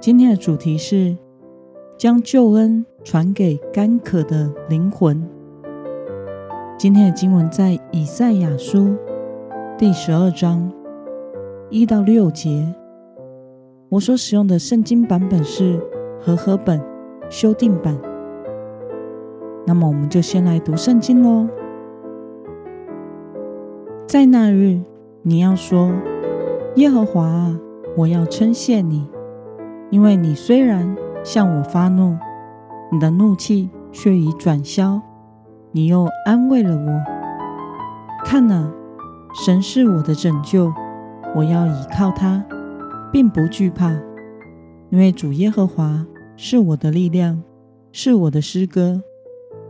今天的主题是将救恩传给干渴的灵魂。今天的经文在以赛亚书第十二章一到六节。我所使用的圣经版本是和合本修订版。那么，我们就先来读圣经喽。在那日，你要说：“耶和华啊，我要称谢你。”因为你虽然向我发怒，你的怒气却已转消，你又安慰了我。看哪，神是我的拯救，我要倚靠他，并不惧怕，因为主耶和华是我的力量，是我的诗歌，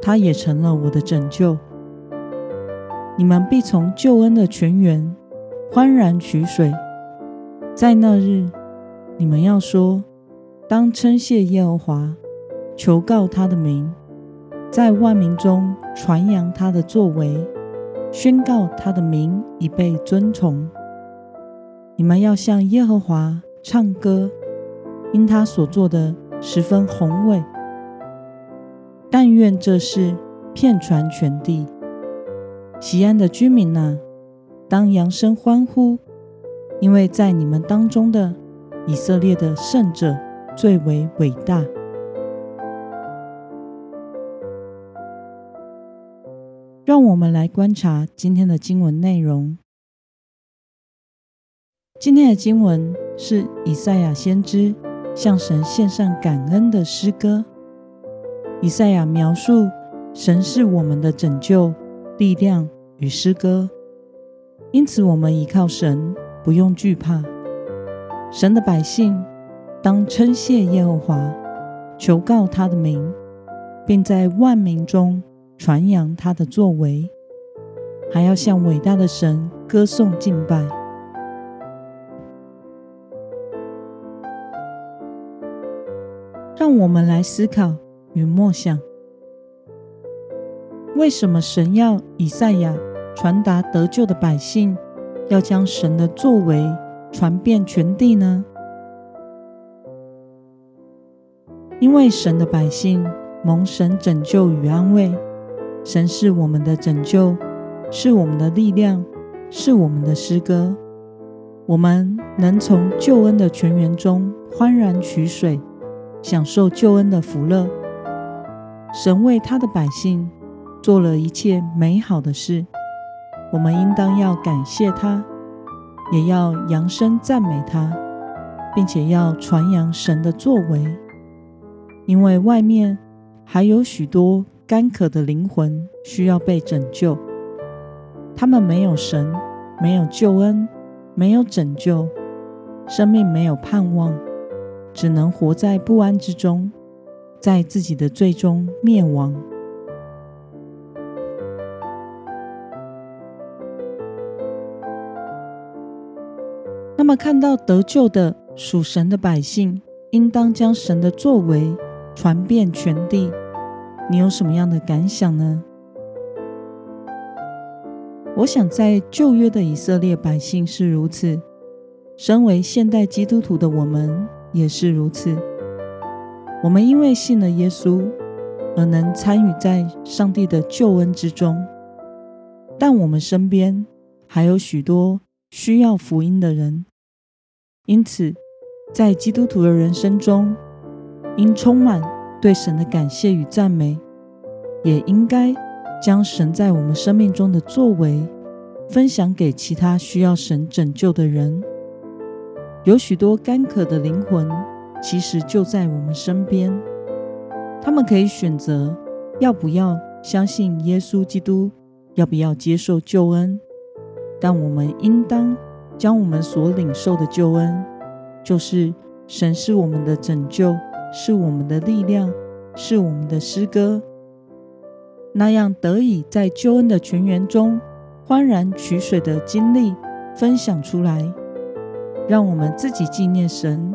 他也成了我的拯救。你们必从救恩的泉源欢然取水，在那日。你们要说：当称谢耶和华，求告他的名，在万民中传扬他的作为，宣告他的名已被尊崇。你们要向耶和华唱歌，因他所做的十分宏伟。但愿这事遍传全地。西安的居民呐，当扬声欢呼，因为在你们当中的。以色列的圣者最为伟大。让我们来观察今天的经文内容。今天的经文是以赛亚先知向神献上感恩的诗歌。以赛亚描述神是我们的拯救、力量与诗歌，因此我们依靠神，不用惧怕。神的百姓当称谢耶和华，求告他的名，并在万民中传扬他的作为，还要向伟大的神歌颂敬拜。让我们来思考与默想：为什么神要以赛亚传达得救的百姓，要将神的作为传遍全地呢？因为神的百姓蒙神拯救与安慰，神是我们的拯救，是我们的力量，是我们的诗歌。我们能从救恩的泉源中欢然取水，享受救恩的福乐。神为他的百姓做了一切美好的事，我们应当要感谢他。也要扬声赞美他，并且要传扬神的作为，因为外面还有许多干渴的灵魂需要被拯救。他们没有神，没有救恩，没有拯救，生命没有盼望，只能活在不安之中，在自己的罪中灭亡。看到得救的属神的百姓，应当将神的作为传遍全地。你有什么样的感想呢？我想，在旧约的以色列百姓是如此，身为现代基督徒的我们也是如此。我们因为信了耶稣，而能参与在上帝的救恩之中。但我们身边还有许多需要福音的人。因此，在基督徒的人生中，应充满对神的感谢与赞美，也应该将神在我们生命中的作为分享给其他需要神拯救的人。有许多干渴的灵魂，其实就在我们身边，他们可以选择要不要相信耶稣基督，要不要接受救恩，但我们应当。将我们所领受的救恩，就是神是我们的拯救，是我们的力量，是我们的诗歌，那样得以在救恩的泉源中欢然取水的经历分享出来，让我们自己纪念神，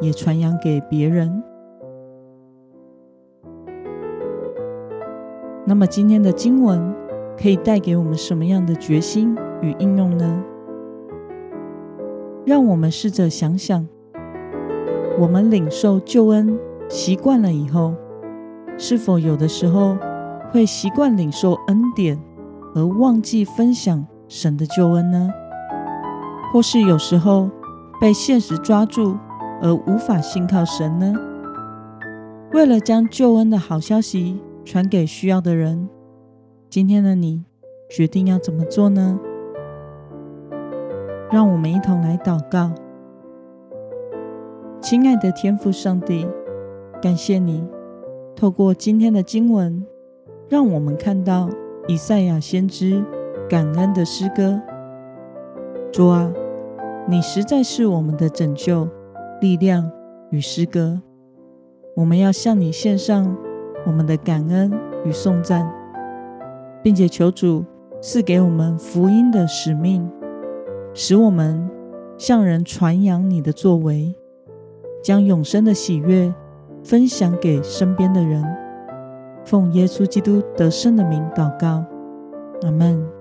也传扬给别人。那么今天的经文可以带给我们什么样的决心与应用呢？让我们试着想想，我们领受救恩习惯了以后，是否有的时候会习惯领受恩典，而忘记分享神的救恩呢？或是有时候被现实抓住，而无法信靠神呢？为了将救恩的好消息，传给需要的人。今天的你决定要怎么做呢？让我们一同来祷告。亲爱的天父上帝，感谢你透过今天的经文，让我们看到以赛亚先知感恩的诗歌。主啊，你实在是我们的拯救、力量与诗歌。我们要向你献上。我们的感恩与颂赞，并且求主赐给我们福音的使命，使我们向人传扬你的作为，将永生的喜悦分享给身边的人。奉耶稣基督得胜的名祷告，阿门。